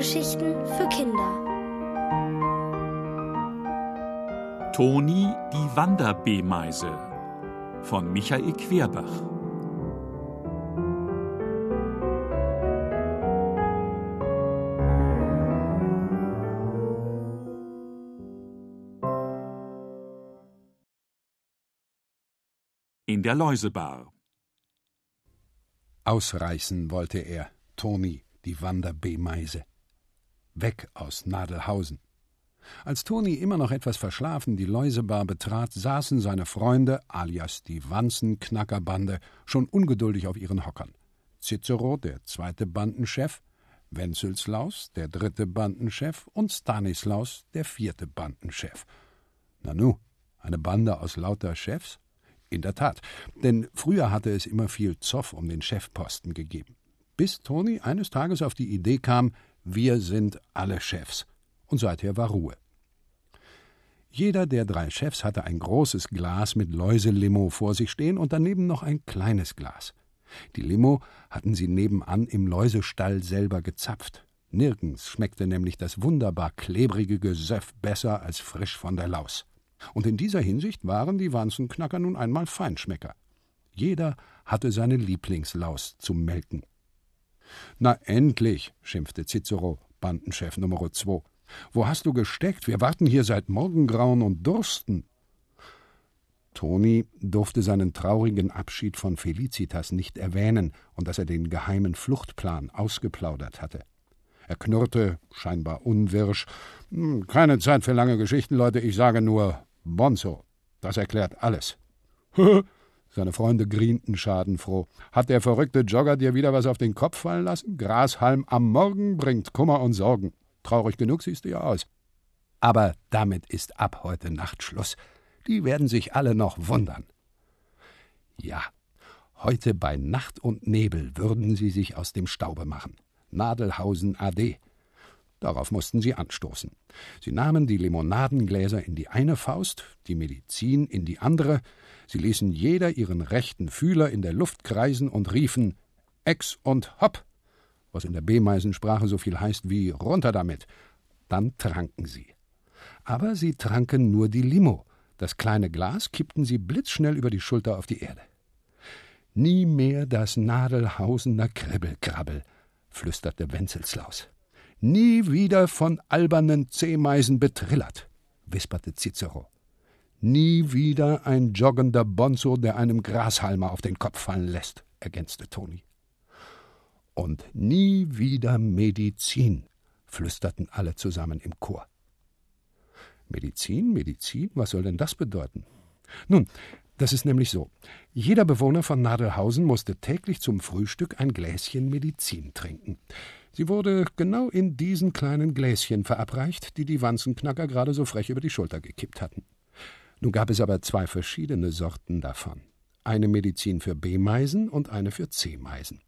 Hörgeschichten für Kinder. Toni die Wanderbeemeise von Michael Querbach. In der Läusebar. Ausreißen wollte er, Toni, die Wanderbeemeise. Weg aus Nadelhausen. Als Toni immer noch etwas verschlafen die Läusebar betrat, saßen seine Freunde, alias die Wanzenknackerbande, schon ungeduldig auf ihren Hockern. Cicero, der zweite Bandenchef, Wenzelslaus, der dritte Bandenchef und Stanislaus, der vierte Bandenchef. Nanu, eine Bande aus lauter Chefs? In der Tat, denn früher hatte es immer viel Zoff um den Chefposten gegeben. Bis Toni eines Tages auf die Idee kam, wir sind alle Chefs. Und seither war Ruhe. Jeder der drei Chefs hatte ein großes Glas mit Läuselimo vor sich stehen und daneben noch ein kleines Glas. Die Limo hatten sie nebenan im Läusestall selber gezapft. Nirgends schmeckte nämlich das wunderbar klebrige Gesöff besser als frisch von der Laus. Und in dieser Hinsicht waren die Wanzenknacker nun einmal Feinschmecker. Jeder hatte seine Lieblingslaus zum Melken. Na endlich, schimpfte Cicero, Bandenchef Nummer zwei. Wo hast du gesteckt? Wir warten hier seit Morgengrauen und dursten. Toni durfte seinen traurigen Abschied von Felicitas nicht erwähnen und dass er den geheimen Fluchtplan ausgeplaudert hatte. Er knurrte, scheinbar unwirsch. Hm, keine Zeit für lange Geschichten, Leute, ich sage nur Bonzo. Das erklärt alles. Seine Freunde grienten schadenfroh. Hat der verrückte Jogger dir wieder was auf den Kopf fallen lassen? Grashalm am Morgen bringt Kummer und Sorgen. Traurig genug siehst du ja aus. Aber damit ist ab heute Nacht Schluss. Die werden sich alle noch wundern. Ja, heute bei Nacht und Nebel würden sie sich aus dem Staube machen. Nadelhausen AD. Darauf mussten sie anstoßen. Sie nahmen die Limonadengläser in die eine Faust, die Medizin in die andere, sie ließen jeder ihren rechten Fühler in der Luft kreisen und riefen Ex und Hopp, was in der B-Meisensprache so viel heißt wie runter damit. Dann tranken sie. Aber sie tranken nur die Limo. Das kleine Glas kippten sie blitzschnell über die Schulter auf die Erde. Nie mehr das Nadelhausener Kribbelkrabbel, flüsterte Wenzelslaus. Nie wieder von albernen Zehmeisen betrillert, wisperte Cicero. Nie wieder ein joggender Bonzo, der einem Grashalmer auf den Kopf fallen lässt, ergänzte Toni. Und nie wieder Medizin, flüsterten alle zusammen im Chor. Medizin, Medizin, was soll denn das bedeuten? Nun, das ist nämlich so. Jeder Bewohner von Nadelhausen musste täglich zum Frühstück ein Gläschen Medizin trinken. Sie wurde genau in diesen kleinen Gläschen verabreicht, die die Wanzenknacker gerade so frech über die Schulter gekippt hatten. Nun gab es aber zwei verschiedene Sorten davon. Eine Medizin für B-Meisen und eine für C-Meisen.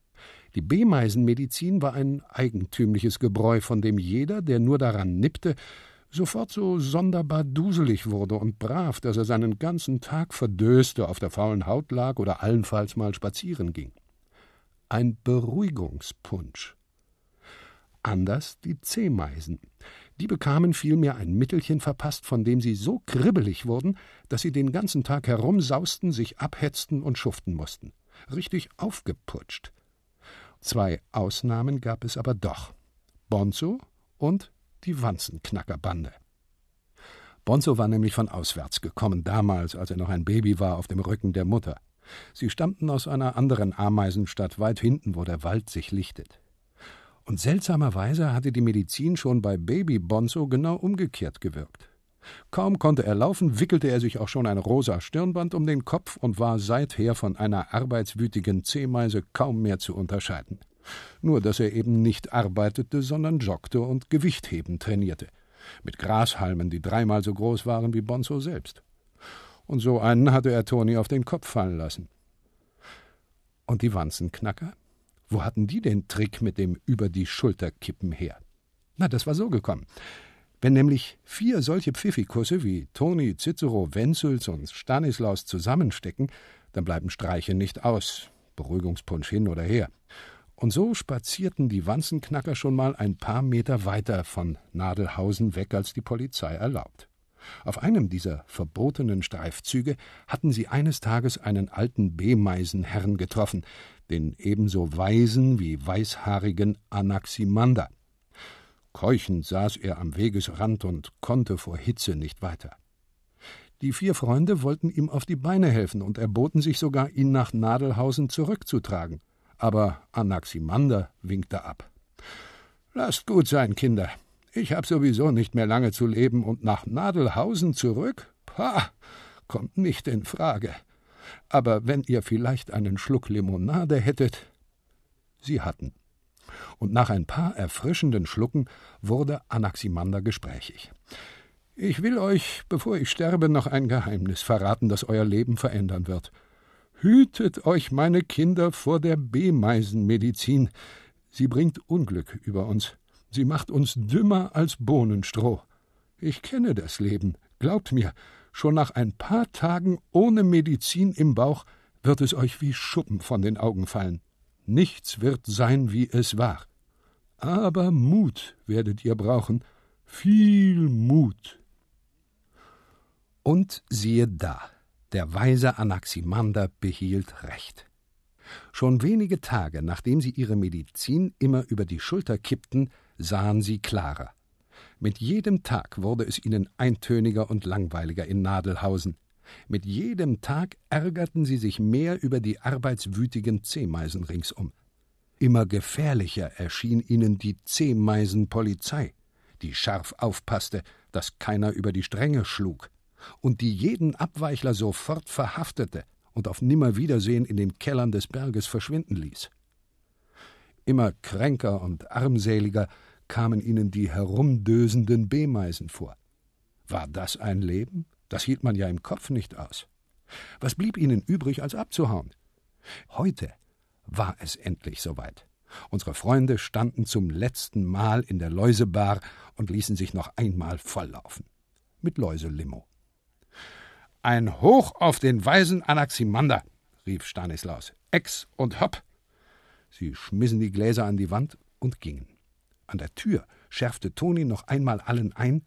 Die B-Meisenmedizin war ein eigentümliches Gebräu, von dem jeder, der nur daran nippte, sofort so sonderbar duselig wurde und brav, dass er seinen ganzen Tag verdöste, auf der faulen Haut lag oder allenfalls mal spazieren ging. Ein Beruhigungspunsch anders die Zehmeisen. Die bekamen vielmehr ein Mittelchen verpasst, von dem sie so kribbelig wurden, dass sie den ganzen Tag herumsausten, sich abhetzten und schuften mussten. Richtig aufgeputscht. Zwei Ausnahmen gab es aber doch. Bonzo und die Wanzenknackerbande. Bonzo war nämlich von auswärts gekommen, damals, als er noch ein Baby war, auf dem Rücken der Mutter. Sie stammten aus einer anderen Ameisenstadt weit hinten, wo der Wald sich lichtet. Und seltsamerweise hatte die Medizin schon bei Baby Bonzo genau umgekehrt gewirkt. Kaum konnte er laufen, wickelte er sich auch schon ein rosa Stirnband um den Kopf und war seither von einer arbeitswütigen Zehmeise kaum mehr zu unterscheiden. Nur, dass er eben nicht arbeitete, sondern joggte und Gewichtheben trainierte. Mit Grashalmen, die dreimal so groß waren wie Bonzo selbst. Und so einen hatte er Toni auf den Kopf fallen lassen. Und die Wanzenknacker? Wo hatten die den Trick mit dem über die Schulter kippen her? Na, das war so gekommen. Wenn nämlich vier solche Pfiffikusse wie Toni, Cicero, Wenzels und Stanislaus zusammenstecken, dann bleiben Streiche nicht aus, Beruhigungspunsch hin oder her. Und so spazierten die Wanzenknacker schon mal ein paar Meter weiter von Nadelhausen weg, als die Polizei erlaubt. Auf einem dieser verbotenen Streifzüge hatten sie eines Tages einen alten B-Meisenherrn getroffen, den ebenso weisen wie weißhaarigen Anaximander. Keuchend saß er am Wegesrand und konnte vor Hitze nicht weiter. Die vier Freunde wollten ihm auf die Beine helfen und erboten sich sogar, ihn nach Nadelhausen zurückzutragen. Aber Anaximander winkte ab. Lasst gut sein, Kinder. Ich hab sowieso nicht mehr lange zu leben und nach Nadelhausen zurück? Pah, kommt nicht in Frage. Aber wenn ihr vielleicht einen Schluck Limonade hättet. Sie hatten. Und nach ein paar erfrischenden Schlucken wurde Anaximander gesprächig. Ich will euch, bevor ich sterbe, noch ein Geheimnis verraten, das euer Leben verändern wird. Hütet euch, meine Kinder, vor der B-Meisenmedizin. Sie bringt Unglück über uns. Sie macht uns dümmer als Bohnenstroh. Ich kenne das Leben. Glaubt mir, schon nach ein paar Tagen ohne Medizin im Bauch wird es euch wie Schuppen von den Augen fallen. Nichts wird sein, wie es war. Aber Mut werdet ihr brauchen, viel Mut. Und siehe da, der weise Anaximander behielt recht. Schon wenige Tage, nachdem sie ihre Medizin immer über die Schulter kippten, sahen sie klarer. Mit jedem Tag wurde es ihnen eintöniger und langweiliger in Nadelhausen. Mit jedem Tag ärgerten sie sich mehr über die arbeitswütigen Zehmeisen ringsum. Immer gefährlicher erschien ihnen die Zehmeisenpolizei, die scharf aufpasste, dass keiner über die Stränge schlug, und die jeden Abweichler sofort verhaftete und auf Nimmerwiedersehen in den Kellern des Berges verschwinden ließ. Immer kränker und armseliger kamen ihnen die herumdösenden B-Meisen vor. War das ein Leben? Das hielt man ja im Kopf nicht aus. Was blieb ihnen übrig, als abzuhauen? Heute war es endlich soweit. Unsere Freunde standen zum letzten Mal in der Läusebar und ließen sich noch einmal volllaufen. Mit Läuselimo. Ein Hoch auf den weisen Anaximander, rief Stanislaus. Ex und hopp! Sie schmissen die Gläser an die Wand und gingen. An der Tür schärfte Toni noch einmal allen ein: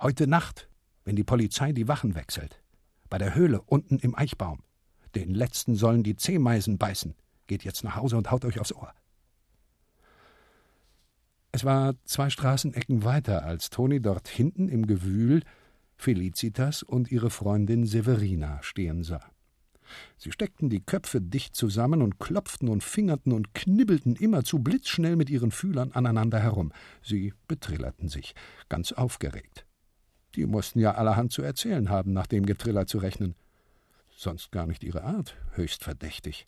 Heute Nacht, wenn die Polizei die Wachen wechselt. Bei der Höhle unten im Eichbaum. Den letzten sollen die Zehmeisen beißen. Geht jetzt nach Hause und haut euch aufs Ohr. Es war zwei Straßenecken weiter, als Toni dort hinten im Gewühl Felicitas und ihre Freundin Severina stehen sah. Sie steckten die Köpfe dicht zusammen und klopften und fingerten und knibbelten immerzu blitzschnell mit ihren Fühlern aneinander herum. Sie betrillerten sich, ganz aufgeregt. Die mussten ja allerhand zu erzählen haben, nach dem Getriller zu rechnen. Sonst gar nicht ihre Art, höchst verdächtig.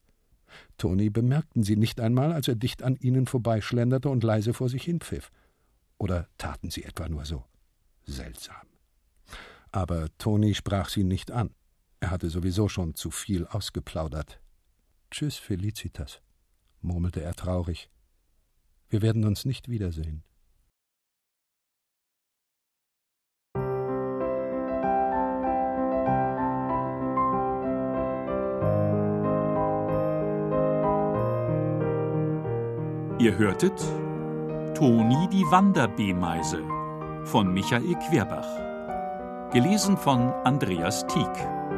Toni bemerkten sie nicht einmal, als er dicht an ihnen vorbeischlenderte und leise vor sich hinpfiff. Oder taten sie etwa nur so? Seltsam. Aber Toni sprach sie nicht an. Er hatte sowieso schon zu viel ausgeplaudert. Tschüss, Felicitas, murmelte er traurig. Wir werden uns nicht wiedersehen. Ihr hörtet Toni die Wanderbeemeise von Michael Querbach. Gelesen von Andreas Tieck.